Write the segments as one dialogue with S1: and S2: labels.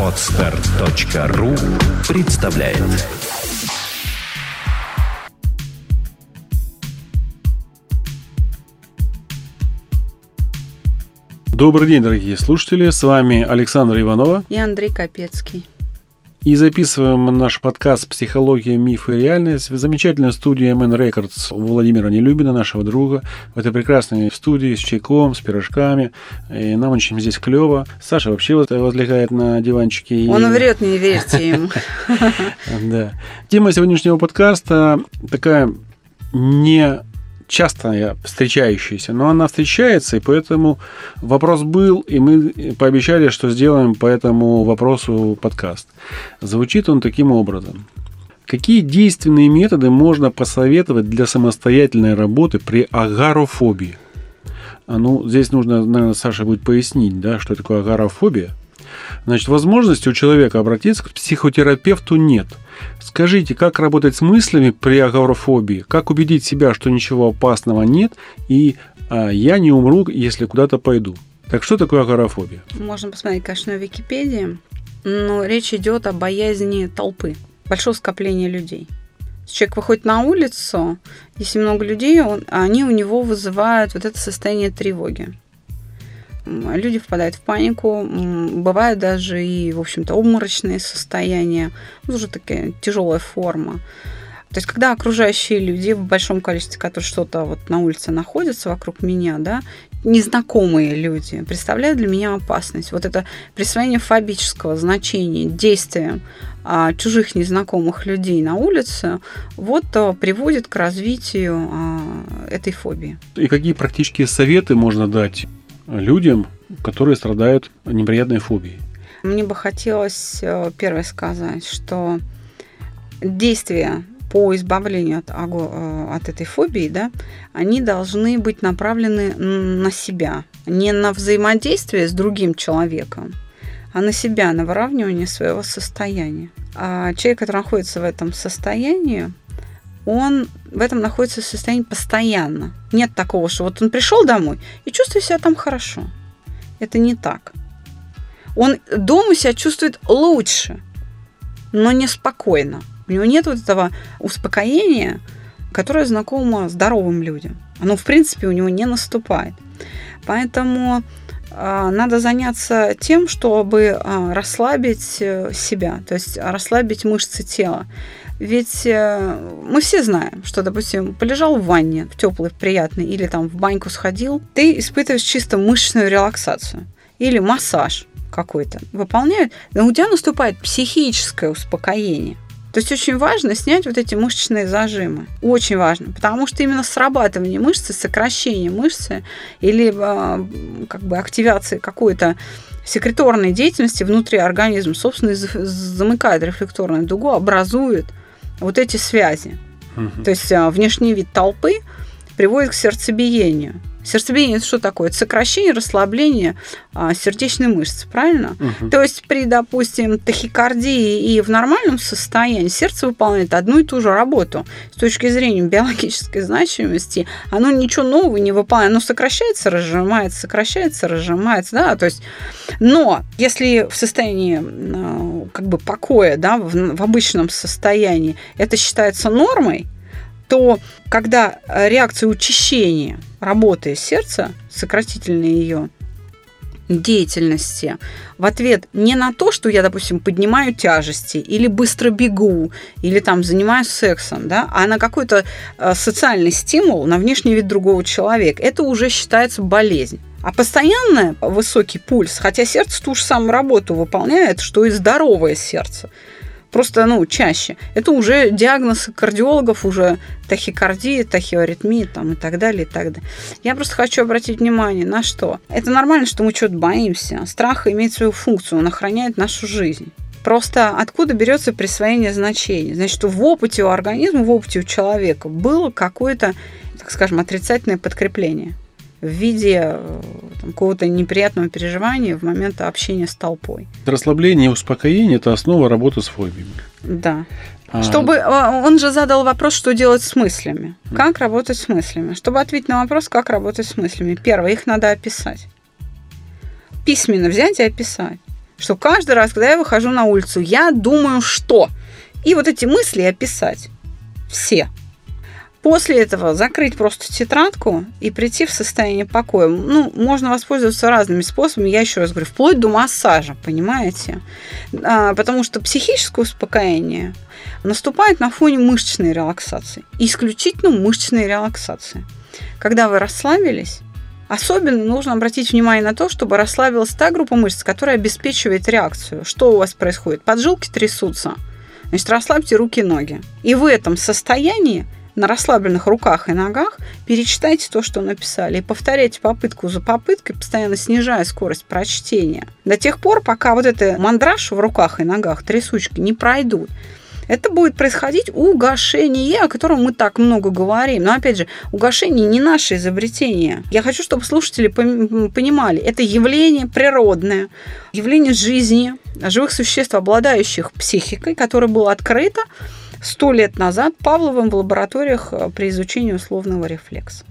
S1: Отстар.ру представляет
S2: Добрый день, дорогие слушатели. С вами Александр Иванова.
S3: И Андрей Капецкий.
S2: И записываем наш подкаст «Психология, мифы и реальность» в замечательной студии MN Records у Владимира Нелюбина, нашего друга. В этой прекрасной студии с чайком, с пирожками. И нам очень здесь клево. Саша вообще вот возлегает на диванчике.
S3: Он врет, не верьте ему.
S2: Да. Тема сегодняшнего подкаста такая не часто встречающаяся, но она встречается, и поэтому вопрос был, и мы пообещали, что сделаем по этому вопросу подкаст. Звучит он таким образом. Какие действенные методы можно посоветовать для самостоятельной работы при агарофобии? А ну, здесь нужно, наверное, Саша будет пояснить, да, что такое агарофобия. Значит, возможности у человека обратиться к психотерапевту нет – Скажите, как работать с мыслями при агорафобии? Как убедить себя, что ничего опасного нет, и а, я не умру, если куда-то пойду? Так что такое агорафобия?
S3: Можно посмотреть, конечно, в Википедии, но речь идет о боязни толпы, большого скопления людей. Человек выходит на улицу, если много людей, он, они у него вызывают вот это состояние тревоги люди впадают в панику, бывают даже и, в общем-то, обморочные состояния, уже такая тяжелая форма. То есть, когда окружающие люди в большом количестве, которые что-то вот на улице находятся вокруг меня, да, незнакомые люди представляют для меня опасность. Вот это присвоение фобического значения действиям а, чужих незнакомых людей на улице, вот а, приводит к развитию а, этой фобии.
S2: И какие практические советы можно дать людям, которые страдают неприятной фобией?
S3: Мне бы хотелось э, первое сказать, что действия по избавлению от, э, от этой фобии, да, они должны быть направлены на себя, не на взаимодействие с другим человеком, а на себя, на выравнивание своего состояния. А человек, который находится в этом состоянии, он в этом находится в состоянии постоянно. Нет такого, что вот он пришел домой и чувствует себя там хорошо. Это не так. Он дома себя чувствует лучше, но неспокойно. У него нет вот этого успокоения, которое знакомо здоровым людям. Оно, в принципе, у него не наступает. Поэтому э, надо заняться тем, чтобы э, расслабить э, себя, то есть расслабить мышцы тела. Ведь э, мы все знаем, что, допустим, полежал в ванне, в теплой, приятной, или там в баньку сходил, ты испытываешь чисто мышечную релаксацию или массаж какой-то выполняют, но у тебя наступает психическое успокоение. То есть очень важно снять вот эти мышечные зажимы. Очень важно, потому что именно срабатывание мышцы, сокращение мышцы или а, как бы активация какой-то секреторной деятельности внутри организма, собственно, замыкает рефлекторную дугу, образует вот эти связи. Угу. То есть а, внешний вид толпы приводит к сердцебиению. Сердцебиение это что такое? Это сокращение, расслабление а, сердечной мышцы, правильно? Угу. То есть при, допустим, тахикардии и в нормальном состоянии сердце выполняет одну и ту же работу. С точки зрения биологической значимости, оно ничего нового не выполняет. Оно сокращается, разжимается, сокращается, разжимается, да, то есть, но если в состоянии а, как бы покоя, да, в, в обычном состоянии это считается нормой, то когда реакция учащения работы сердца, сократительной ее деятельности в ответ не на то, что я, допустим, поднимаю тяжести или быстро бегу, или там занимаюсь сексом, да, а на какой-то э, социальный стимул, на внешний вид другого человека, это уже считается болезнь. А постоянно высокий пульс, хотя сердце ту же самую работу выполняет, что и здоровое сердце – просто, ну, чаще. Это уже диагноз кардиологов, уже тахикардия, тахиаритмия там, и так далее, и так далее. Я просто хочу обратить внимание на что. Это нормально, что мы что-то боимся. Страх имеет свою функцию, он охраняет нашу жизнь. Просто откуда берется присвоение значений? Значит, в опыте у организма, в опыте у человека было какое-то, так скажем, отрицательное подкрепление в виде э, какого-то неприятного переживания в момент общения с толпой.
S2: Расслабление и успокоение – это основа работы с фобиями.
S3: Да. А... Чтобы а, он же задал вопрос, что делать с мыслями. Как работать с мыслями? Чтобы ответить на вопрос, как работать с мыслями. Первое, их надо описать. письменно взять и описать. Что каждый раз, когда я выхожу на улицу, я думаю, что. И вот эти мысли описать. Все. После этого закрыть просто тетрадку и прийти в состояние покоя. Ну, можно воспользоваться разными способами. Я еще раз говорю, вплоть до массажа, понимаете? А, потому что психическое успокоение наступает на фоне мышечной релаксации. Исключительно мышечной релаксации. Когда вы расслабились, Особенно нужно обратить внимание на то, чтобы расслабилась та группа мышц, которая обеспечивает реакцию. Что у вас происходит? Поджилки трясутся. Значит, расслабьте руки и ноги. И в этом состоянии на расслабленных руках и ногах перечитайте то, что написали, и повторяйте попытку за попыткой, постоянно снижая скорость прочтения. До тех пор, пока вот это мандраж в руках и ногах, трясучки не пройдут. Это будет происходить угошение, о котором мы так много говорим. Но опять же, угошение не наше изобретение. Я хочу, чтобы слушатели понимали, это явление природное, явление жизни, живых существ, обладающих психикой, которое было открыто сто лет назад Павловым в лабораториях э, при изучении условного рефлекса.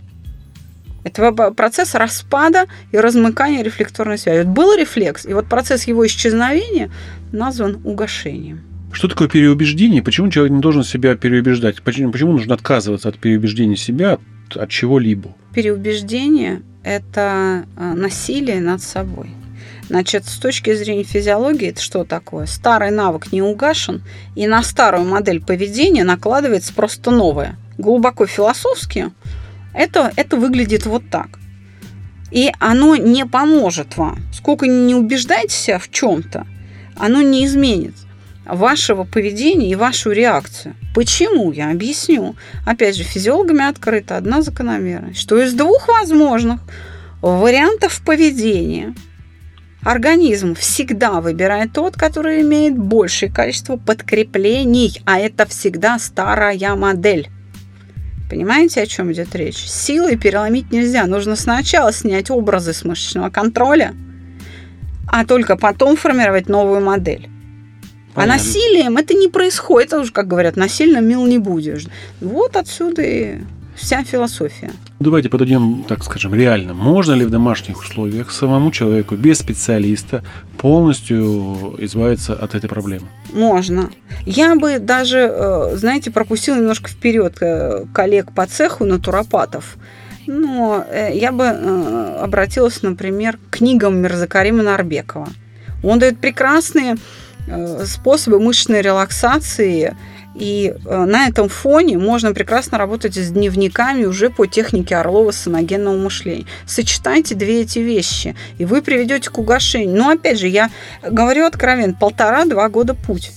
S3: Это процесс распада и размыкания рефлекторной связи. Вот был рефлекс, и вот процесс его исчезновения назван угошением.
S2: Что такое переубеждение? Почему человек не должен себя переубеждать? Почему, почему нужно отказываться от переубеждения себя от, от чего-либо?
S3: Переубеждение – это э, насилие над собой. Значит, с точки зрения физиологии, это что такое? Старый навык не угашен, и на старую модель поведения накладывается просто новое. Глубоко философски это, это выглядит вот так. И оно не поможет вам. Сколько не убеждайте себя в чем-то, оно не изменит вашего поведения и вашу реакцию. Почему? Я объясню. Опять же, физиологами открыта одна закономерность, что из двух возможных вариантов поведения – Организм всегда выбирает тот, который имеет большее количество подкреплений, а это всегда старая модель. Понимаете, о чем идет речь? Силой переломить нельзя. Нужно сначала снять образы с мышечного контроля, а только потом формировать новую модель. А Понятно. А насилием это не происходит. Это уже, как говорят, насильно мил не будешь. Вот отсюда и вся философия.
S2: Давайте подойдем, так скажем, реально. Можно ли в домашних условиях самому человеку без специалиста полностью избавиться от этой проблемы?
S3: Можно. Я бы даже, э, знаете, пропустила немножко вперед э, коллег по цеху натуропатов. Но э, я бы обратилась, например, к книгам Мирзакарима Нарбекова. Он дает прекрасные способы мышечной релаксации – и э, на этом фоне можно прекрасно работать с дневниками уже по технике Орлова саногенного мышления. Сочетайте две эти вещи, и вы приведете к угошению. Но опять же, я говорю откровенно, полтора-два года путь.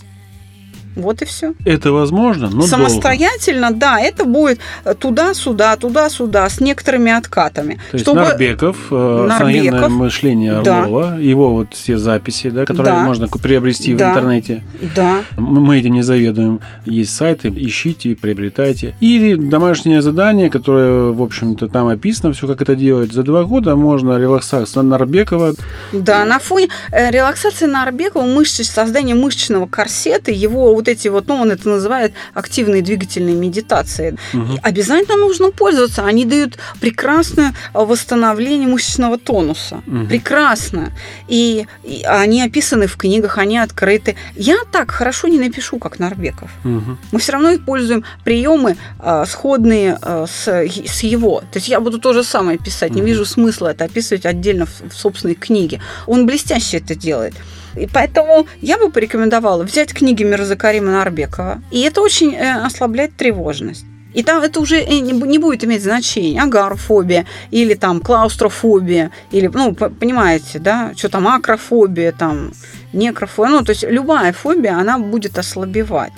S3: Вот и все.
S2: Это возможно, но
S3: Самостоятельно,
S2: долго.
S3: да, это будет туда-сюда, туда-сюда, с некоторыми откатами.
S2: То чтобы... есть Нарбеков, э, Нарбеков мышление Орлова, да. его вот все записи, да, которые да. можно приобрести да. в интернете.
S3: Да.
S2: Мы этим не заведуем. Есть сайты, ищите, приобретайте. И домашнее задание, которое, в общем-то, там описано все, как это делать. За два года можно релаксация Нарбекова.
S3: Да, на фоне э, релаксации Нарбекова, мышцы, создание мышечного корсета, его вот эти вот, ну, он это называет активные двигательные медитации. Угу. обязательно нужно пользоваться. Они дают прекрасное восстановление мышечного тонуса. Угу. Прекрасно. И, и они описаны в книгах, они открыты. Я так хорошо не напишу, как Нарбеков. Угу. Мы все равно используем приемы а, сходные а, с, с его. То есть я буду то же самое писать. Угу. Не вижу смысла это описывать отдельно в, в собственной книге. Он блестяще это делает. И поэтому я бы порекомендовала взять книги Мирзакарима Нарбекова. И это очень э, ослабляет тревожность. И там это уже э, не будет иметь значения, агарофобия или там клаустрофобия, или, ну, понимаете, да, что там акрофобия, там, некрофобия, ну, то есть любая фобия, она будет ослабевать.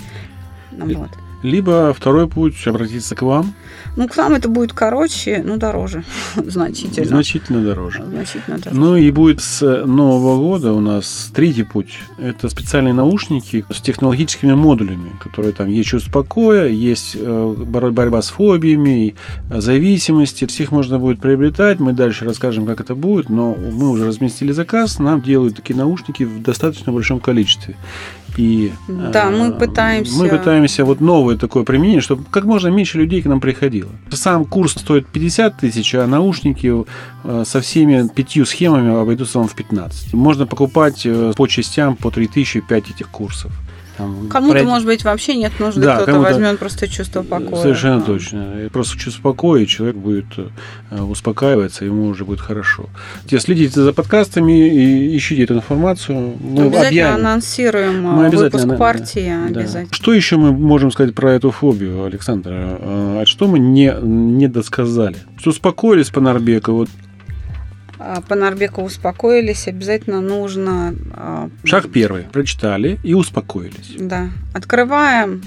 S2: Вот. Либо второй путь обратиться к вам.
S3: Ну, к нам это будет короче, но дороже. Значительно.
S2: Значительно дороже.
S3: Значительно дороже.
S2: Ну и будет с Нового года у нас третий путь. Это специальные наушники с технологическими модулями, которые там есть чувство покоя, есть э, борьба с фобиями, зависимости. Всех можно будет приобретать. Мы дальше расскажем, как это будет, но мы уже разместили заказ, нам делают такие наушники в достаточно большом количестве. И
S3: да, мы э, пытаемся.
S2: Мы пытаемся вот новое такое применение, чтобы как можно меньше людей к нам приходили приходило. Сам курс стоит 50 тысяч, а наушники э, со всеми пятью схемами обойдутся вам в 15. Можно покупать э, по частям по 3000 5 этих курсов.
S3: Кому-то, пройти... может быть, вообще нет нужды, да, кто-то возьмет просто чувство покоя.
S2: Совершенно да. точно. Просто чувство покоя, и человек будет э, успокаиваться, ему уже будет хорошо. Те следите за подкастами и ищите эту информацию.
S3: Мы обязательно объявим. анонсируем мы обязательно, выпуск партии. Да. Обязательно.
S2: Что еще мы можем сказать про эту фобию, Александр? А что мы не, не досказали? Что успокоились по Нарбеку?
S3: А, по Нарбеку успокоились, обязательно нужно...
S2: А, Шаг первый. Прочитали и успокоились.
S3: Да. Открываем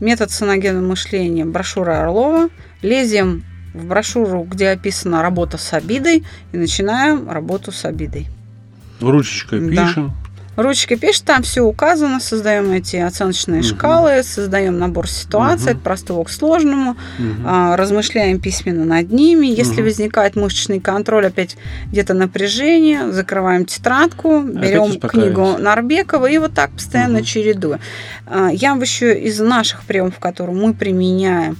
S3: метод саногенного мышления брошюра Орлова, лезем в брошюру, где описана работа с обидой, и начинаем работу с обидой.
S2: Ручечкой пишем.
S3: Ручкой пишет, там все указано, создаем эти оценочные угу. шкалы, создаем набор ситуаций угу. от простого к сложному, угу. а, размышляем письменно над ними. Если угу. возникает мышечный контроль, опять где-то напряжение, закрываем тетрадку, берем книгу Нарбекова и вот так постоянно угу. чередуя. А, я бы еще из наших приемов, которые мы применяем,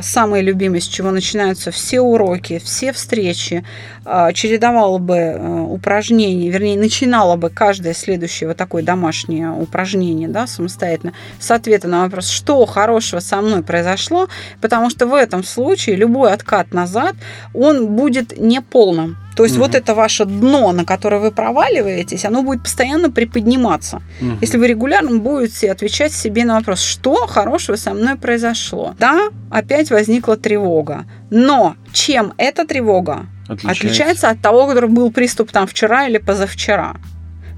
S3: самое любимое, с чего начинаются все уроки, все встречи, а, чередовала бы э, упражнения, вернее, начинала бы каждое следующее вот такое домашнее упражнение, да, самостоятельно, с ответа на вопрос, что хорошего со мной произошло, потому что в этом случае любой откат назад, он будет неполным. То есть угу. вот это ваше дно, на которое вы проваливаетесь, оно будет постоянно приподниматься. Угу. Если вы регулярно будете отвечать себе на вопрос, что хорошего со мной произошло. Да, опять возникла тревога. Но чем эта тревога отличается, отличается от того, который был приступ там вчера или позавчера?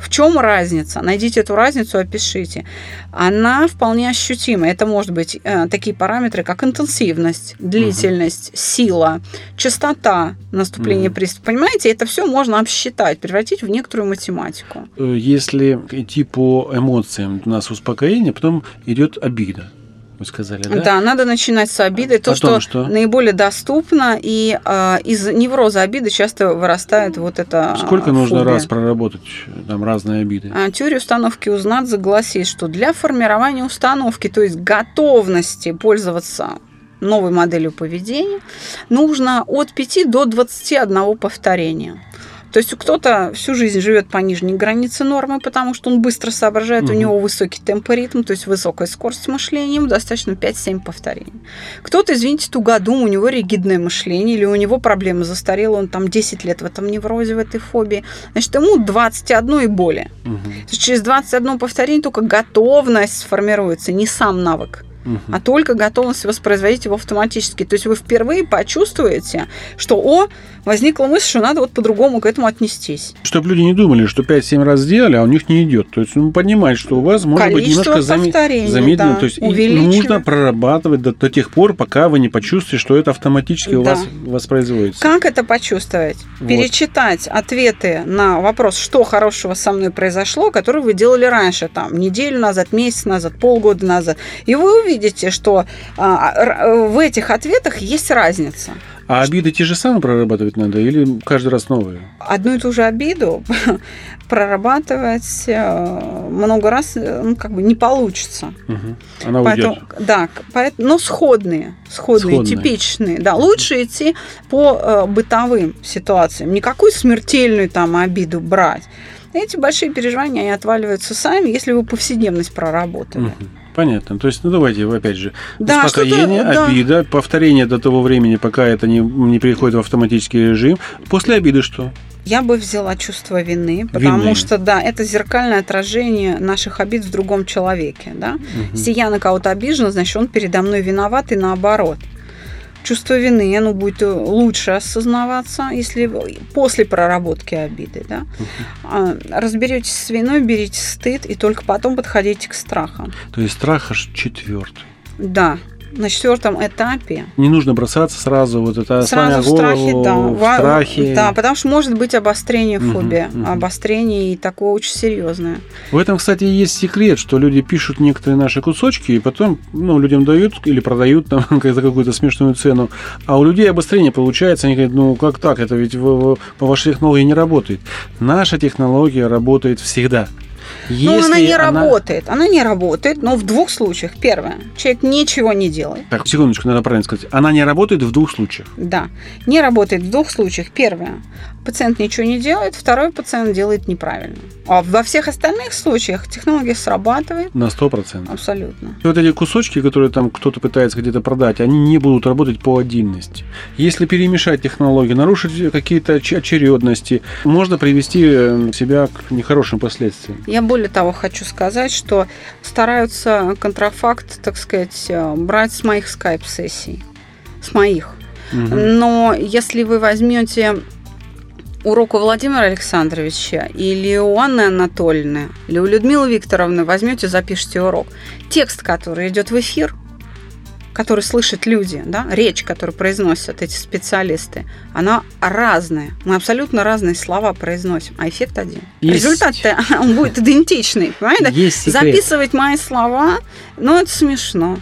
S3: В чем разница? Найдите эту разницу, опишите. Она вполне ощутима. Это может быть э, такие параметры, как интенсивность, длительность, угу. сила, частота наступления угу. приступа. Понимаете, это все можно обсчитать, превратить в некоторую математику.
S2: Э, если идти по эмоциям, у нас успокоение, потом идет обида вы сказали, да?
S3: Да, надо начинать с обиды. То, Потом, что, что наиболее доступно, и э, из невроза обиды часто вырастает вот это
S2: Сколько фобия. нужно раз проработать там разные обиды?
S3: А, теория установки узнать загласит, что для формирования установки, то есть готовности пользоваться новой моделью поведения, нужно от 5 до 21 повторения. То есть кто-то всю жизнь живет по нижней границе нормы, потому что он быстро соображает, угу. у него высокий темп и ритм, то есть высокая скорость мышления, ему достаточно 5-7 повторений. Кто-то, извините, тугодум, у него ригидное мышление, или у него проблемы застарело, он там 10 лет в этом неврозе, в этой фобии, значит, ему 21 и более. Угу. То есть через 21 повторение только готовность сформируется, не сам навык угу. а только готовность воспроизводить его автоматически. То есть вы впервые почувствуете, что о, возникла мысль, что надо вот по-другому к этому отнестись.
S2: Чтобы люди не думали, что 5-7 раз сделали, а у них не идет. То есть ну, понимать, что у вас может Количество быть немножко замедленно. Да, то есть нужно прорабатывать до, до тех пор, пока вы не почувствуете, что это автоматически да. у вас воспроизводится.
S3: Как это почувствовать? Вот. Перечитать ответы на вопрос, что хорошего со мной произошло, который вы делали раньше, там, неделю назад, месяц назад, полгода назад. И вы увидите, что а, в этих ответах есть разница.
S2: А обиды те же самые прорабатывать надо или каждый раз новые?
S3: Одну и ту же обиду прорабатывать э, много раз э, ну, как бы не получится.
S2: Угу. Она поэтому, уйдет.
S3: Да, поэтому, но сходные, сходные, сходные, типичные. Да, лучше идти по э, бытовым ситуациям. Никакую смертельную там обиду брать. Эти большие переживания, они отваливаются сами, если вы повседневность проработали. Угу.
S2: Понятно. То есть, ну давайте, опять же, да, успокоение, да. обида, повторение до того времени, пока это не, не переходит в автоматический режим. После обиды что?
S3: Я бы взяла чувство вины, потому вины. что, да, это зеркальное отражение наших обид в другом человеке, да. Угу. Если я на кого-то обижена, значит, он передо мной виноват и наоборот чувство вины, оно будет э, лучше осознаваться, если после проработки обиды. Да? Угу. Разберетесь с виной, берите стыд и только потом подходите к страхам.
S2: То есть страх аж четвертый.
S3: Да, на четвертом этапе.
S2: Не нужно бросаться сразу вот это
S3: сразу в страхе, да, в страхе. Да, потому что может быть обострение фобии, угу, угу. обострение и такое очень серьезное.
S2: В этом, кстати, есть секрет, что люди пишут некоторые наши кусочки и потом, ну, людям дают или продают там за какую-то смешную цену, а у людей обострение получается, они говорят, ну как так, это ведь по вашей технологии не работает. Наша технология работает всегда.
S3: Но она не работает. Она не работает, но в двух случаях. Первое. Человек ничего не делает.
S2: Так, секундочку, надо правильно сказать. Она не работает в двух случаях.
S3: Да. Не работает в двух случаях. Первое. Пациент ничего не делает. Второй пациент делает неправильно. А во всех остальных случаях технология срабатывает.
S2: На 100%.
S3: Абсолютно.
S2: Вот эти кусочки, которые там кто-то пытается где-то продать, они не будут работать по отдельности. Если перемешать технологии, нарушить какие-то оч- очередности, можно привести э, себя к нехорошим последствиям.
S3: Я более того хочу сказать, что стараются контрафакт, так сказать, э, брать с моих скайп-сессий. С моих.
S2: Мгм.
S3: Но если вы возьмете урок у Владимира Александровича или у Анны Анатольевны, или у Людмилы Викторовны, возьмете, запишите урок. Текст, который идет в эфир, который слышат люди, да, речь, которую произносят эти специалисты, она разная. Мы абсолютно разные слова произносим, а эффект один.
S2: Есть-
S3: Результат-то он будет идентичный, понимаете?
S2: Есть секрет.
S3: Записывать мои слова, ну, это смешно.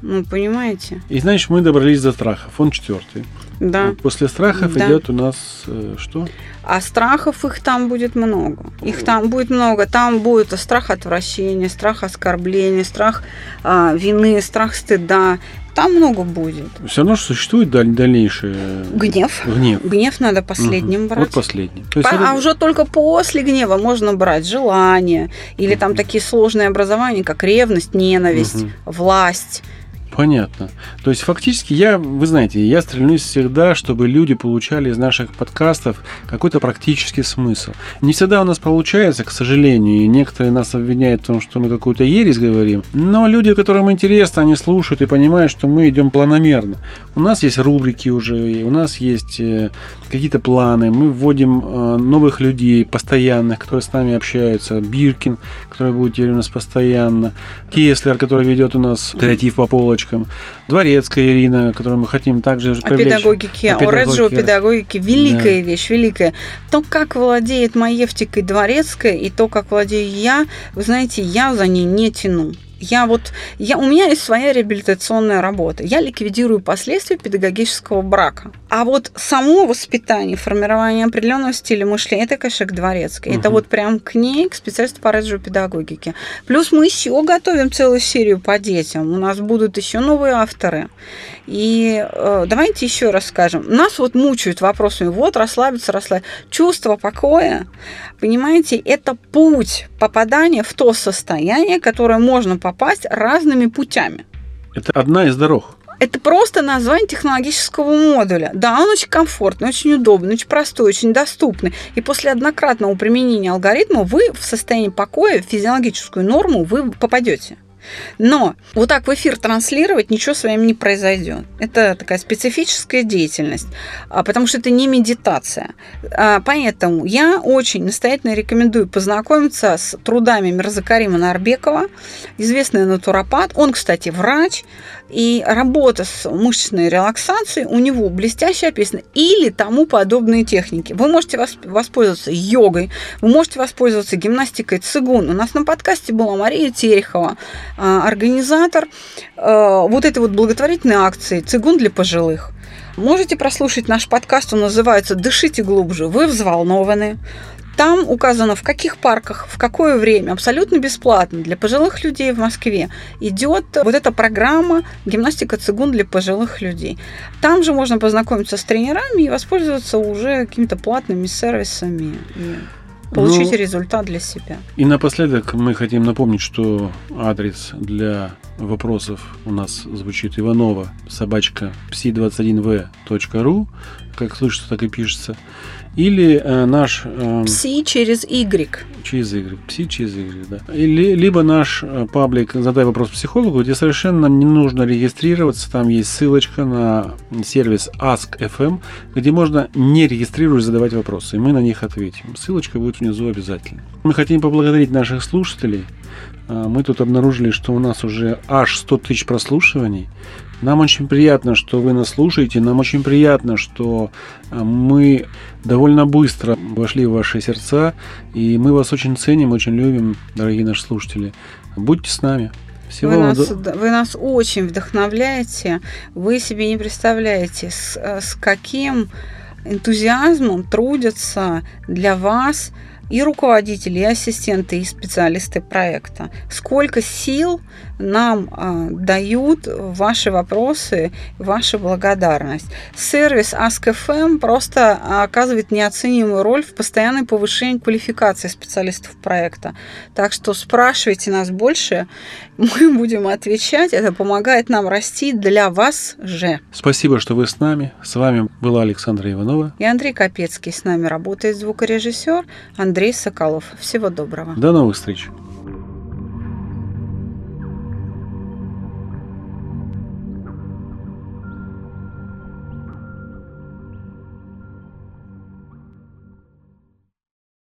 S3: Ну, понимаете?
S2: И знаешь, мы добрались до страхов. Он четвертый.
S3: Да.
S2: После страхов
S3: Да.
S2: идет у нас э, что?
S3: А страхов их там будет много. Их там будет много. Там будет страх отвращения, страх оскорбления, страх а, вины, страх стыда. Там много будет.
S2: Все равно что существует даль- дальнейший э,
S3: Гнев.
S2: гнев.
S3: Гнев надо последним
S2: Мгм.
S3: брать.
S2: Вот есть
S3: А,
S2: это-
S3: а уже только после гнева можно брать желание или там
S2: Мгм.
S3: такие сложные образования, как ревность, ненависть,
S2: Мгм.
S3: власть.
S2: Понятно. То есть фактически я, вы знаете, я стремлюсь всегда, чтобы люди получали из наших подкастов какой-то практический смысл. Не всегда у нас получается, к сожалению, и некоторые нас обвиняют в том, что мы какую-то ересь говорим, но люди, которым интересно, они слушают и понимают, что мы идем планомерно. У нас есть рубрики уже, у нас есть э, какие-то планы, мы вводим э, новых людей постоянных, которые с нами общаются, Биркин, который будет теперь у нас постоянно, Кеслер, который ведет у нас креатив по полочкам, Дворецкая Ирина, которую мы хотим также
S3: О
S2: привлечь.
S3: педагогике,
S2: О
S3: о Реджио
S2: педагогике.
S3: педагогике. Великая вещь, великая. То, как владеет Маевтикой Дворецкая, и то, как владею я, вы знаете, я за ней не тяну. Я вот, я, у меня есть своя реабилитационная работа. Я ликвидирую последствия педагогического брака. А вот само воспитание, формирование определенного стиля мышления, это, конечно, к дворецкой. Это вот прям к ней, к специалисту по реджио педагогике. Плюс мы еще готовим целую серию по детям. У нас будут еще новые авторы. И э, давайте еще раз скажем. Нас вот мучают вопросами, вот расслабиться, расслабиться. Чувство покоя, понимаете, это путь попадания в то состояние, которое можно попасть разными путями.
S2: Это одна из дорог.
S3: Это просто название технологического модуля. Да, он очень комфортный, очень удобный, очень простой, очень доступный. И после однократного применения алгоритма вы в состоянии покоя, в физиологическую норму вы попадете. Но вот так в эфир транслировать ничего с вами не произойдет. Это такая специфическая деятельность, а, потому что это не медитация. А, Поэтому я очень настоятельно рекомендую познакомиться с трудами Мирзакарима Нарбекова, известный натуропат. Он, кстати, врач, и работа с мышечной релаксацией у него блестяще описана. Или тому подобные техники. Вы можете восп- воспользоваться йогой, вы можете воспользоваться гимнастикой цигун. У нас на подкасте была Мария Терехова, а, организатор а, вот этой вот благотворительной акции «Цигун для пожилых». Можете прослушать наш подкаст, он называется «Дышите глубже, вы взволнованы». Там указано, в каких парках, в какое время, абсолютно бесплатно для пожилых людей в Москве идет вот эта программа «Гимнастика цигун для пожилых людей». Там же можно познакомиться с тренерами и воспользоваться уже какими-то платными сервисами и получить
S2: Ну,
S3: результат для себя.
S2: И напоследок мы хотим напомнить, что адрес для вопросов у нас звучит Иванова, собачка psi21v.ru, как слышится, так и пишется. Или э, наш э,
S3: Пси через Y.
S2: через игры, пси через игры, да. Или, либо наш э, паблик «Задай вопрос психологу», где совершенно не нужно регистрироваться, там есть ссылочка на сервис Ask.fm, где можно не регистрируясь задавать вопросы, и мы на них ответим. Ссылочка будет внизу обязательно. Мы хотим поблагодарить наших слушателей. А, Мы тут обнаружили, что у нас уже аж 100 тысяч прослушиваний. Нам очень приятно, что вы нас слушаете. Нам очень приятно, что а, мы довольно быстро вошли в ваши сердца. И мы вас очень ценим, очень любим, дорогие наши слушатели. Будьте с нами. Всего
S3: Вы нас,
S2: до-
S3: вы нас очень вдохновляете. Вы себе не представляете, с, с каким энтузиазмом трудятся для вас и руководители, и ассистенты, и специалисты проекта. Сколько сил нам э, дают ваши вопросы, ваша благодарность. Сервис Ask.fm просто оказывает неоценимую роль в постоянной повышении квалификации специалистов проекта. Так что спрашивайте нас больше, мы будем отвечать. Это помогает нам расти для вас же.
S2: Спасибо, что вы с нами. С вами была Александра Иванова.
S3: И Андрей Капецкий. С нами работает звукорежиссер Андрей Соколов. Всего доброго.
S2: До новых встреч.